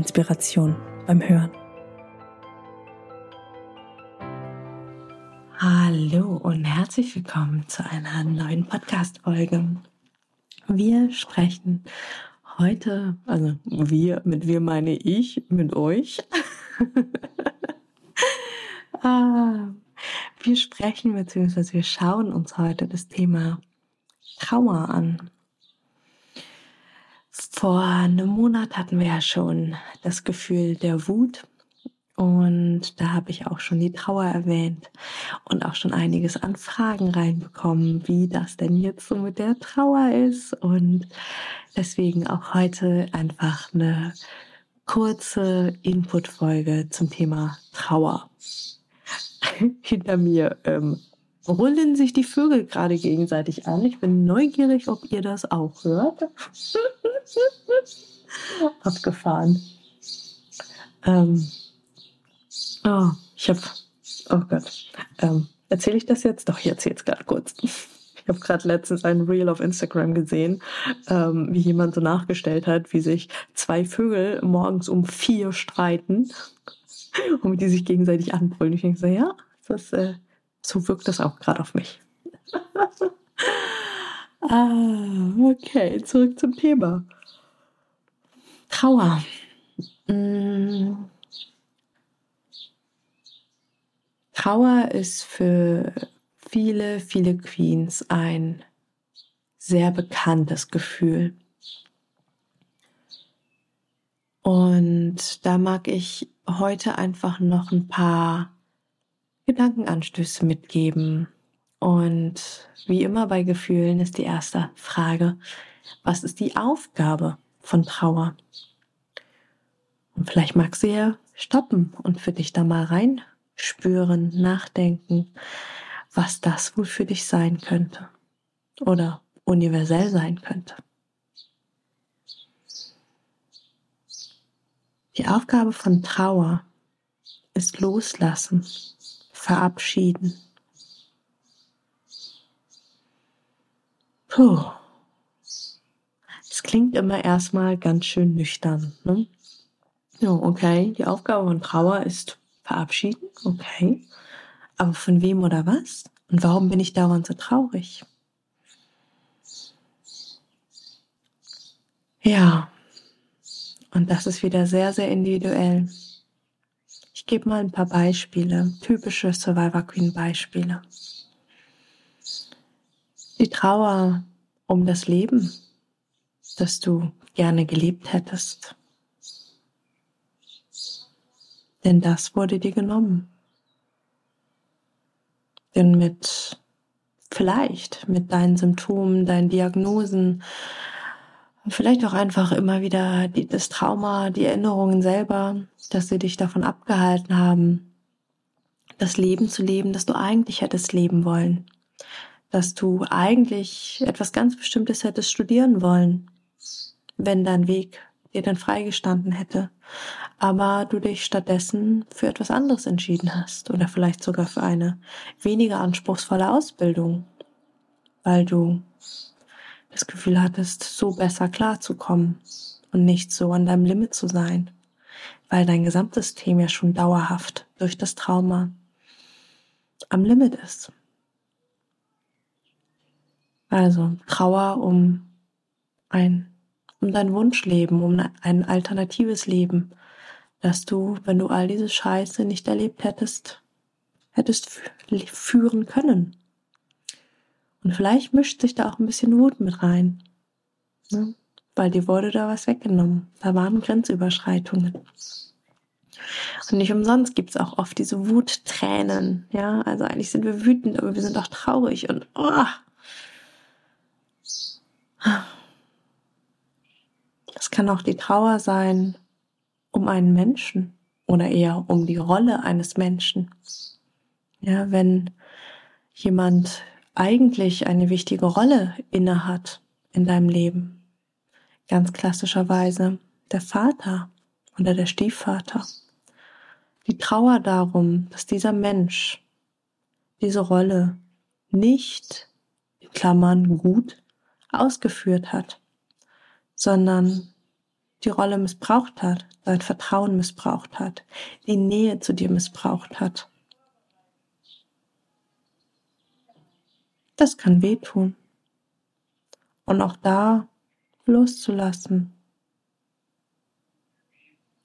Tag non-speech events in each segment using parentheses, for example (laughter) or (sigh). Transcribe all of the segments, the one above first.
Inspiration beim Hören. Hallo und herzlich willkommen zu einer neuen Podcast-Folge. Wir sprechen heute, also wir, mit wir meine ich, mit euch. (laughs) ah, wir sprechen bzw. wir schauen uns heute das Thema Trauer an. Vor einem Monat hatten wir ja schon das Gefühl der Wut und da habe ich auch schon die Trauer erwähnt und auch schon einiges an Fragen reinbekommen, wie das denn jetzt so mit der Trauer ist und deswegen auch heute einfach eine kurze Input-Folge zum Thema Trauer. (laughs) Hinter mir ähm, brüllen sich die Vögel gerade gegenseitig an. Ich bin neugierig, ob ihr das auch hört. (laughs) Abgefahren. Ähm, oh, ich habe, oh Gott, ähm, erzähle ich das jetzt? Doch, ich erzähle es gerade kurz. Ich habe gerade letztens ein Reel auf Instagram gesehen, ähm, wie jemand so nachgestellt hat, wie sich zwei Vögel morgens um vier streiten (laughs) und die sich gegenseitig anbrüllen. Ich denke so, ja, das, äh, so wirkt das auch gerade auf mich. (laughs) ah, okay, zurück zum Thema. Trauer. Mm. Trauer ist für viele, viele Queens ein sehr bekanntes Gefühl. Und da mag ich heute einfach noch ein paar Gedankenanstöße mitgeben. Und wie immer bei Gefühlen ist die erste Frage, was ist die Aufgabe von Trauer? Und vielleicht magst du ja stoppen und für dich da mal reinspüren, nachdenken, was das wohl für dich sein könnte oder universell sein könnte. Die Aufgabe von Trauer ist Loslassen, Verabschieden. Puh. Es klingt immer erstmal ganz schön nüchtern. Ne? Ja, okay, die Aufgabe von Trauer ist verabschieden, okay. Aber von wem oder was? Und warum bin ich dauernd so traurig? Ja, und das ist wieder sehr, sehr individuell. Gebe mal ein paar Beispiele, typische Survivor Queen Beispiele. Die Trauer um das Leben, das du gerne gelebt hättest. Denn das wurde dir genommen. Denn mit, vielleicht mit deinen Symptomen, deinen Diagnosen, vielleicht auch einfach immer wieder die, das Trauma, die Erinnerungen selber, dass sie dich davon abgehalten haben, das Leben zu leben, das du eigentlich hättest leben wollen. Dass du eigentlich etwas ganz Bestimmtes hättest studieren wollen, wenn dein Weg dir dann freigestanden hätte. Aber du dich stattdessen für etwas anderes entschieden hast oder vielleicht sogar für eine weniger anspruchsvolle Ausbildung, weil du das Gefühl hattest, so besser klarzukommen und nicht so an deinem Limit zu sein, weil dein Gesamtsystem ja schon dauerhaft durch das Trauma am Limit ist. Also Trauer um ein um dein Wunschleben, um ein alternatives Leben, dass du, wenn du all diese Scheiße nicht erlebt hättest, hättest führen können. Und vielleicht mischt sich da auch ein bisschen Wut mit rein. Ne? Weil dir wurde da was weggenommen. Da waren Grenzüberschreitungen. Und nicht umsonst gibt es auch oft diese Wuttränen. Ja, also eigentlich sind wir wütend, aber wir sind auch traurig und oh. Es kann auch die Trauer sein um einen Menschen oder eher um die Rolle eines Menschen. Ja, wenn jemand eigentlich eine wichtige Rolle innehat in deinem Leben, ganz klassischerweise der Vater oder der Stiefvater, die Trauer darum, dass dieser Mensch diese Rolle nicht in Klammern gut ausgeführt hat, sondern die Rolle missbraucht hat, dein Vertrauen missbraucht hat, die Nähe zu dir missbraucht hat. Das kann wehtun. Und auch da loszulassen,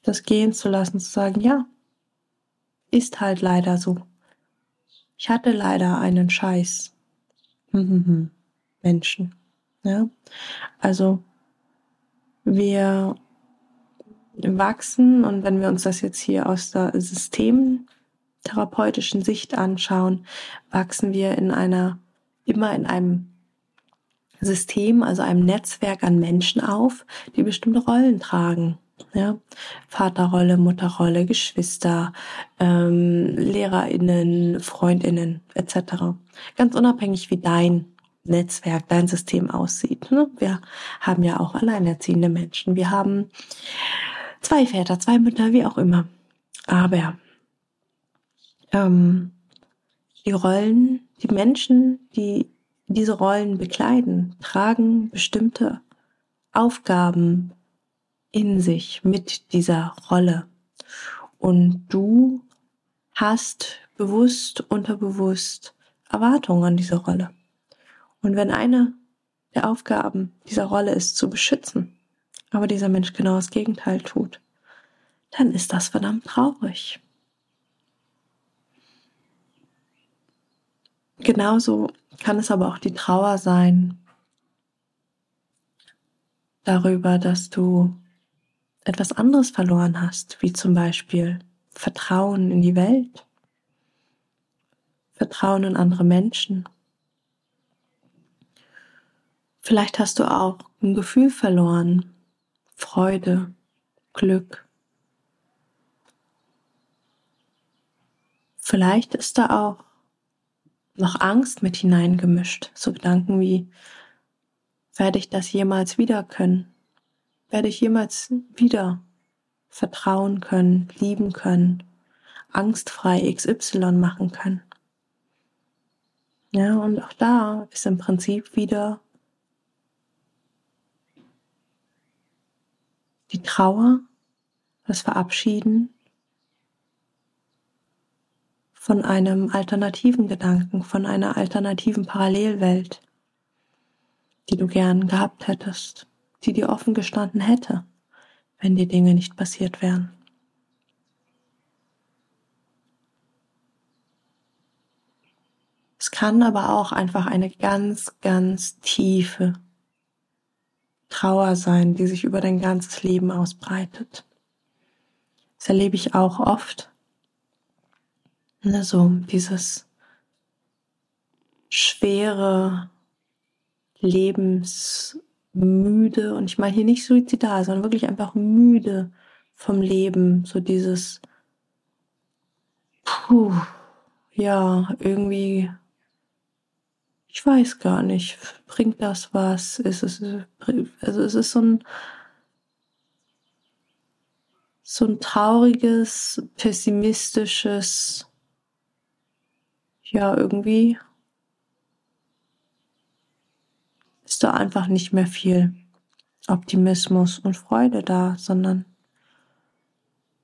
das gehen zu lassen, zu sagen, ja, ist halt leider so. Ich hatte leider einen Scheiß. (laughs) Menschen. Ja? Also wir wachsen und wenn wir uns das jetzt hier aus der systemtherapeutischen Sicht anschauen, wachsen wir in einer immer in einem System, also einem Netzwerk an Menschen auf, die bestimmte Rollen tragen. Ja, Vaterrolle, Mutterrolle, Geschwister, ähm, LehrerInnen, FreundInnen etc. Ganz unabhängig, wie dein Netzwerk, dein System aussieht. Ne? Wir haben ja auch alleinerziehende Menschen. Wir haben zwei Väter, zwei Mütter, wie auch immer. Aber ähm, die Rollen, die Menschen, die diese Rollen bekleiden, tragen bestimmte Aufgaben in sich mit dieser Rolle. Und du hast bewusst, unterbewusst Erwartungen an diese Rolle. Und wenn eine der Aufgaben dieser Rolle ist, zu beschützen, aber dieser Mensch genau das Gegenteil tut, dann ist das verdammt traurig. Genauso kann es aber auch die Trauer sein darüber, dass du etwas anderes verloren hast, wie zum Beispiel Vertrauen in die Welt, Vertrauen in andere Menschen. Vielleicht hast du auch ein Gefühl verloren, Freude, Glück. Vielleicht ist da auch noch Angst mit hineingemischt, so Gedanken wie, werde ich das jemals wieder können? Werde ich jemals wieder vertrauen können, lieben können, angstfrei XY machen können? Ja, und auch da ist im Prinzip wieder die Trauer, das Verabschieden von einem alternativen Gedanken, von einer alternativen Parallelwelt, die du gern gehabt hättest, die dir offen gestanden hätte, wenn die Dinge nicht passiert wären. Es kann aber auch einfach eine ganz, ganz tiefe Trauer sein, die sich über dein ganzes Leben ausbreitet. Das erlebe ich auch oft. Ne, so dieses schwere, lebensmüde, und ich meine hier nicht suizidal, sondern wirklich einfach müde vom Leben, so dieses, puh, ja, irgendwie ich weiß gar nicht, bringt das was? Ist es, also es ist so ein, so ein trauriges, pessimistisches, ja, irgendwie ist da einfach nicht mehr viel Optimismus und Freude da, sondern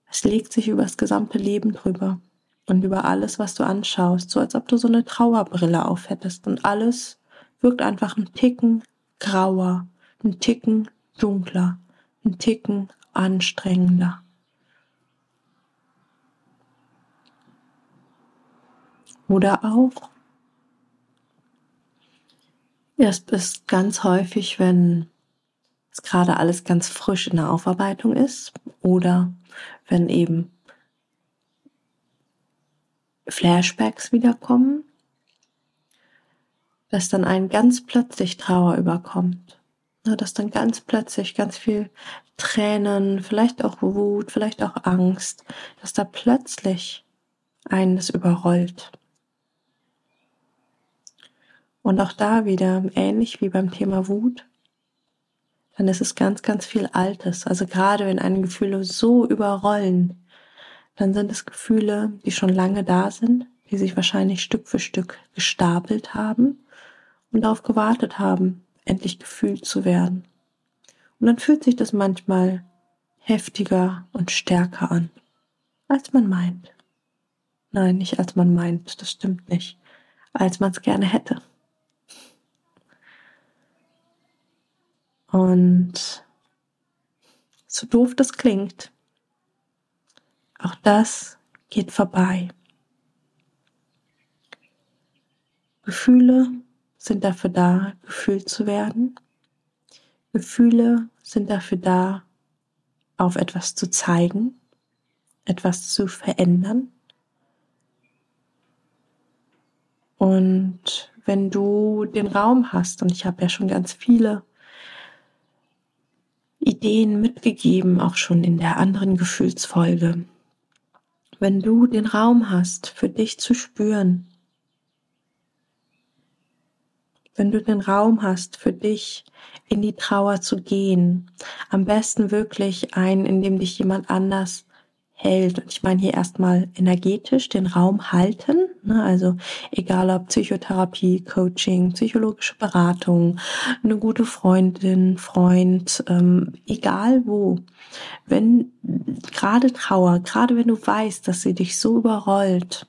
es legt sich über das gesamte Leben drüber und über alles, was du anschaust, so als ob du so eine Trauerbrille aufhättest und alles wirkt einfach ein Ticken grauer, ein Ticken dunkler, ein Ticken anstrengender. Oder auch, es ist ganz häufig, wenn es gerade alles ganz frisch in der Aufarbeitung ist oder wenn eben Flashbacks wiederkommen, dass dann einen ganz plötzlich Trauer überkommt. Dass dann ganz plötzlich ganz viel Tränen, vielleicht auch Wut, vielleicht auch Angst, dass da plötzlich eines überrollt. Und auch da wieder, ähnlich wie beim Thema Wut, dann ist es ganz, ganz viel Altes. Also gerade wenn eine Gefühle so überrollen, dann sind es Gefühle, die schon lange da sind, die sich wahrscheinlich Stück für Stück gestapelt haben und darauf gewartet haben, endlich gefühlt zu werden. Und dann fühlt sich das manchmal heftiger und stärker an, als man meint. Nein, nicht als man meint, das stimmt nicht, als man es gerne hätte. Und so doof das klingt, auch das geht vorbei. Gefühle sind dafür da, gefühlt zu werden. Gefühle sind dafür da, auf etwas zu zeigen, etwas zu verändern. Und wenn du den Raum hast, und ich habe ja schon ganz viele Ideen mitgegeben, auch schon in der anderen Gefühlsfolge. Wenn du den Raum hast, für dich zu spüren, wenn du den Raum hast, für dich in die Trauer zu gehen, am besten wirklich ein, in dem dich jemand anders hält. Und ich meine hier erstmal energetisch den Raum halten. Ne? Also egal ob Psychotherapie, Coaching, psychologische Beratung, eine gute Freundin, Freund, ähm, egal wo. Wenn gerade Trauer, gerade wenn du weißt, dass sie dich so überrollt,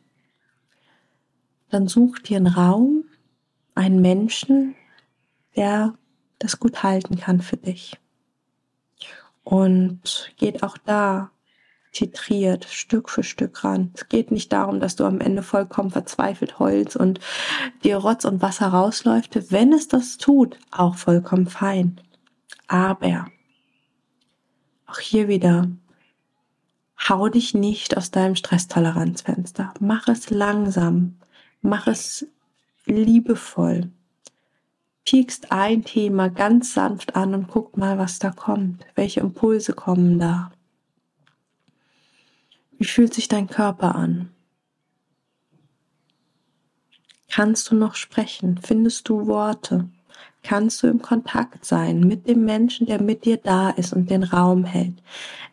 dann such dir einen Raum, einen Menschen, der das gut halten kann für dich. Und geht auch da titriert, Stück für Stück ran. Es geht nicht darum, dass du am Ende vollkommen verzweifelt heulst und dir Rotz und Wasser rausläuft. Wenn es das tut, auch vollkommen fein. Aber auch hier wieder, hau dich nicht aus deinem Stresstoleranzfenster. Mach es langsam. Mach es liebevoll. Piekst ein Thema ganz sanft an und guck mal, was da kommt. Welche Impulse kommen da? Wie fühlt sich dein Körper an? Kannst du noch sprechen? Findest du Worte? Kannst du im Kontakt sein mit dem Menschen, der mit dir da ist und den Raum hält?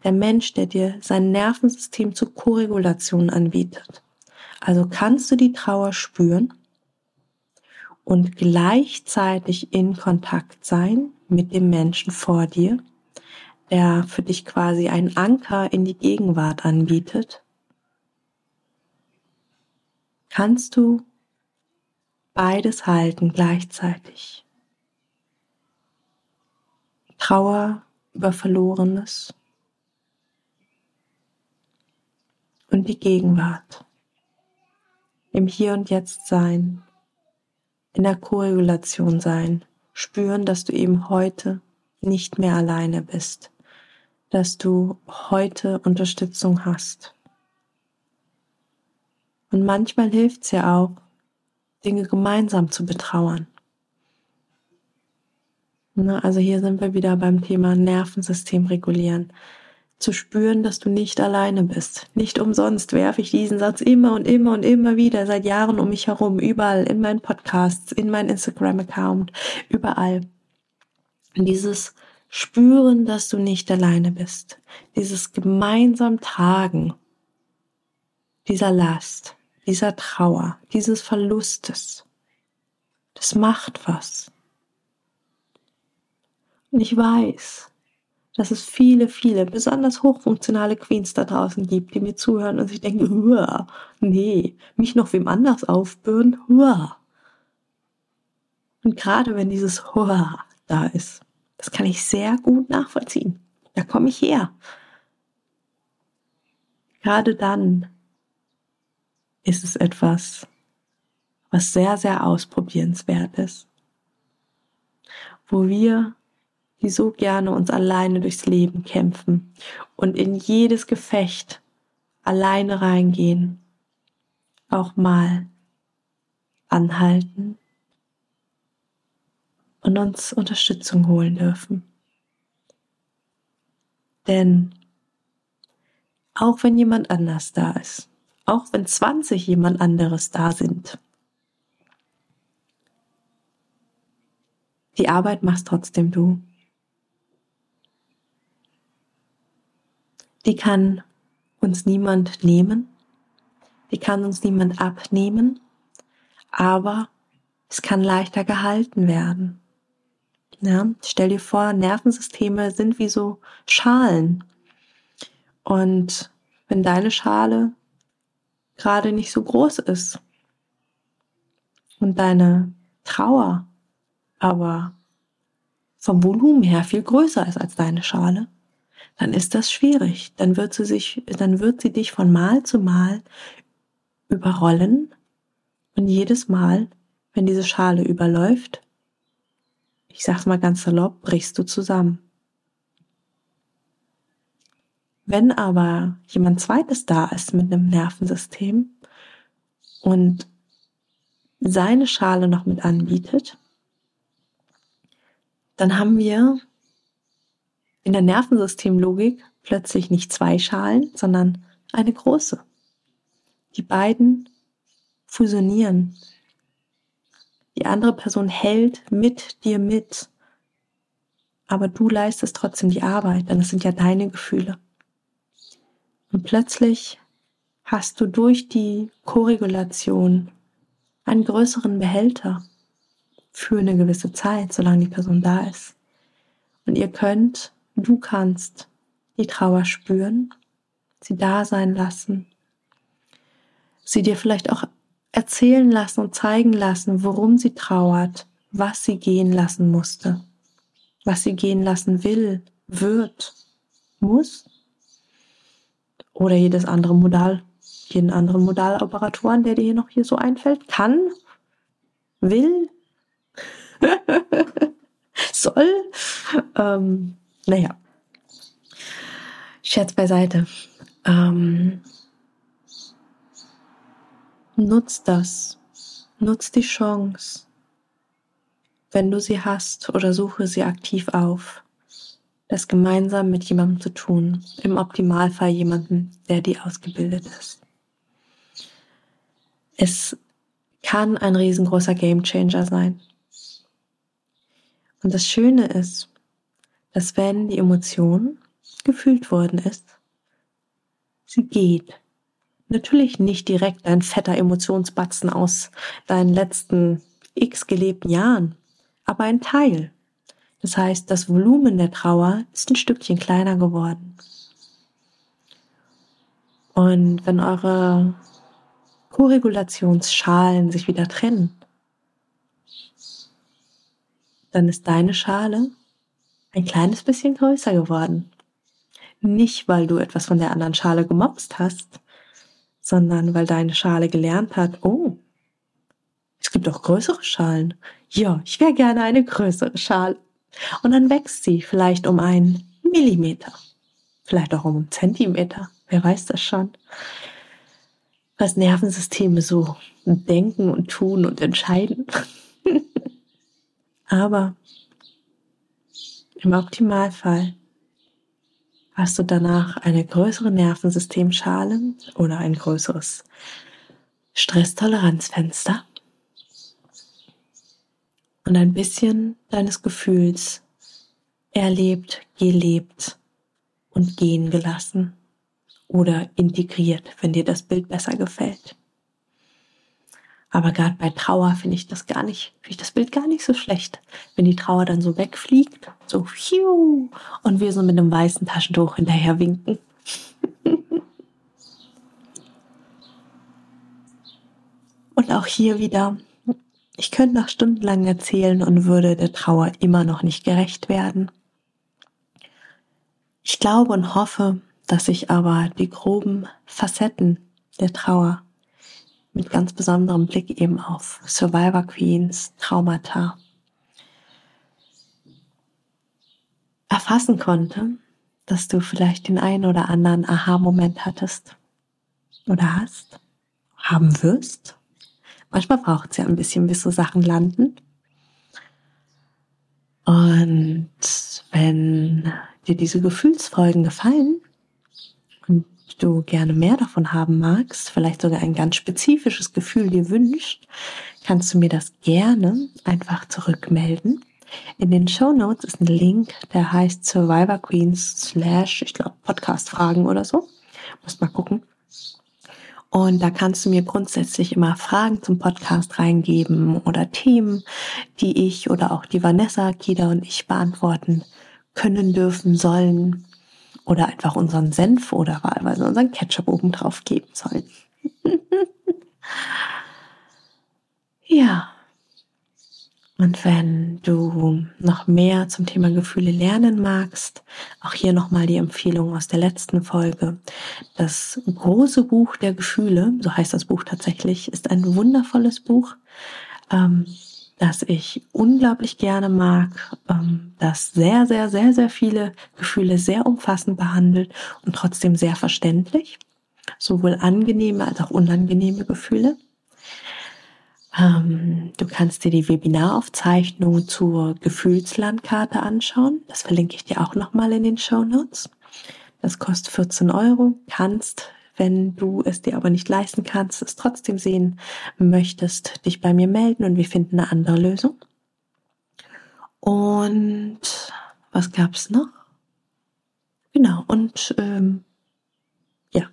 Der Mensch, der dir sein Nervensystem zur Koregulation anbietet. Also kannst du die Trauer spüren und gleichzeitig in Kontakt sein mit dem Menschen vor dir der für dich quasi einen Anker in die Gegenwart anbietet, kannst du beides halten gleichzeitig. Trauer über Verlorenes und die Gegenwart. Im Hier und Jetzt sein, in der Korrelation sein, spüren, dass du eben heute nicht mehr alleine bist dass du heute Unterstützung hast. Und manchmal hilft es ja auch, Dinge gemeinsam zu betrauern. Also hier sind wir wieder beim Thema Nervensystem regulieren. Zu spüren, dass du nicht alleine bist. Nicht umsonst werfe ich diesen Satz immer und immer und immer wieder seit Jahren um mich herum, überall, in meinen Podcasts, in meinen Instagram-Account, überall. Dieses spüren, dass du nicht alleine bist. Dieses gemeinsam Tragen dieser Last, dieser Trauer, dieses Verlustes, das macht was. Und ich weiß, dass es viele, viele besonders hochfunktionale Queens da draußen gibt, die mir zuhören und sich denken, nee, mich noch wem anders aufbürden, Huah. Und gerade wenn dieses Huah da ist, das kann ich sehr gut nachvollziehen. Da komme ich her. Gerade dann ist es etwas, was sehr, sehr ausprobierenswert ist. Wo wir, die so gerne uns alleine durchs Leben kämpfen und in jedes Gefecht alleine reingehen, auch mal anhalten und uns Unterstützung holen dürfen. Denn auch wenn jemand anders da ist, auch wenn 20 jemand anderes da sind, die Arbeit machst trotzdem du. Die kann uns niemand nehmen, die kann uns niemand abnehmen, aber es kann leichter gehalten werden. Ja, stell dir vor, Nervensysteme sind wie so Schalen. Und wenn deine Schale gerade nicht so groß ist und deine Trauer aber vom Volumen her viel größer ist als deine Schale, dann ist das schwierig. Dann wird sie sich, dann wird sie dich von Mal zu Mal überrollen und jedes Mal, wenn diese Schale überläuft, ich sag's mal ganz salopp, brichst du zusammen. Wenn aber jemand zweites da ist mit einem Nervensystem und seine Schale noch mit anbietet, dann haben wir in der Nervensystemlogik plötzlich nicht zwei Schalen, sondern eine große. Die beiden fusionieren. Die andere Person hält mit dir mit. Aber du leistest trotzdem die Arbeit, denn es sind ja deine Gefühle. Und plötzlich hast du durch die Korregulation einen größeren Behälter für eine gewisse Zeit, solange die Person da ist. Und ihr könnt, du kannst die Trauer spüren, sie da sein lassen, sie dir vielleicht auch erzählen lassen und zeigen lassen, worum sie trauert, was sie gehen lassen musste, was sie gehen lassen will, wird, muss oder jedes andere Modal, jeden anderen Modaloperatoren, der dir hier noch hier so einfällt, kann, will, (laughs) soll. Ähm, naja, Scherz beiseite. Ähm, nutz das. Nutz die Chance, wenn du sie hast oder suche sie aktiv auf, das gemeinsam mit jemandem zu tun. Im Optimalfall jemanden, der dir ausgebildet ist. Es kann ein riesengroßer Gamechanger sein. Und das Schöne ist, dass wenn die Emotion gefühlt worden ist, sie geht. Natürlich nicht direkt ein fetter Emotionsbatzen aus deinen letzten x gelebten Jahren, aber ein Teil. Das heißt, das Volumen der Trauer ist ein Stückchen kleiner geworden. Und wenn eure Koregulationsschalen sich wieder trennen, dann ist deine Schale ein kleines bisschen größer geworden. Nicht, weil du etwas von der anderen Schale gemobst hast, sondern weil deine Schale gelernt hat, oh, es gibt auch größere Schalen. Ja, ich wäre gerne eine größere Schale. Und dann wächst sie vielleicht um einen Millimeter, vielleicht auch um einen Zentimeter, wer weiß das schon. Was Nervensysteme so denken und tun und entscheiden. (laughs) Aber im Optimalfall hast du danach eine größere Nervensystemschale oder ein größeres Stresstoleranzfenster und ein bisschen deines Gefühls erlebt, gelebt und gehen gelassen oder integriert, wenn dir das Bild besser gefällt. Aber gerade bei Trauer finde ich das gar nicht, finde ich das Bild gar nicht so schlecht. Wenn die Trauer dann so wegfliegt, so hiu, und wir so mit einem weißen Taschentuch hinterher winken. (laughs) und auch hier wieder, ich könnte noch stundenlang erzählen und würde der Trauer immer noch nicht gerecht werden. Ich glaube und hoffe, dass ich aber die groben Facetten der Trauer mit ganz besonderem Blick eben auf Survivor Queens, Traumata erfassen konnte, dass du vielleicht den einen oder anderen Aha-Moment hattest oder hast, haben wirst. Manchmal braucht es ja ein bisschen, bis so Sachen landen. Und wenn dir diese Gefühlsfolgen gefallen du gerne mehr davon haben magst, vielleicht sogar ein ganz spezifisches Gefühl dir wünscht, kannst du mir das gerne einfach zurückmelden. In den Show Notes ist ein Link, der heißt Survivor Queens slash, ich glaube, Podcast Fragen oder so. Muss mal gucken. Und da kannst du mir grundsätzlich immer Fragen zum Podcast reingeben oder Themen, die ich oder auch die Vanessa, Kida und ich beantworten können, dürfen, sollen oder einfach unseren Senf oder wahlweise unseren Ketchup oben drauf geben sollen. (laughs) ja. Und wenn du noch mehr zum Thema Gefühle lernen magst, auch hier nochmal die Empfehlung aus der letzten Folge. Das große Buch der Gefühle, so heißt das Buch tatsächlich, ist ein wundervolles Buch, ähm, das ich unglaublich gerne mag, ähm, das sehr, sehr, sehr, sehr viele Gefühle sehr umfassend behandelt und trotzdem sehr verständlich. Sowohl angenehme als auch unangenehme Gefühle. Ähm, du kannst dir die Webinaraufzeichnung zur Gefühlslandkarte anschauen. Das verlinke ich dir auch nochmal in den Show Notes. Das kostet 14 Euro. Kannst, wenn du es dir aber nicht leisten kannst, es trotzdem sehen möchtest, dich bei mir melden und wir finden eine andere Lösung. Und was gab's noch? Genau, und ähm, ja,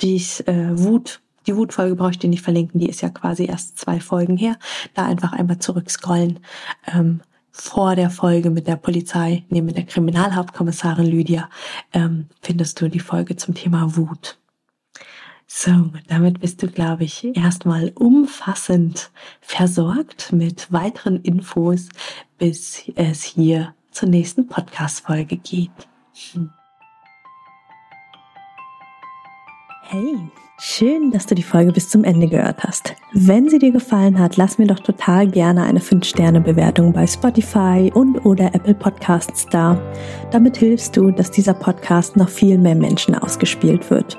dies äh, Wut die Wutfolge brauche ich dir nicht verlinken, die ist ja quasi erst zwei Folgen her. Da einfach einmal zurückscrollen. Ähm, vor der Folge mit der Polizei, mit der Kriminalhauptkommissarin Lydia, ähm, findest du die Folge zum Thema Wut. So, damit bist du, glaube ich, erstmal umfassend versorgt mit weiteren Infos, bis es hier zur nächsten Podcast-Folge geht. Hey, schön, dass du die Folge bis zum Ende gehört hast. Wenn sie dir gefallen hat, lass mir doch total gerne eine 5-Sterne-Bewertung bei Spotify und oder Apple Podcasts da. Damit hilfst du, dass dieser Podcast noch viel mehr Menschen ausgespielt wird.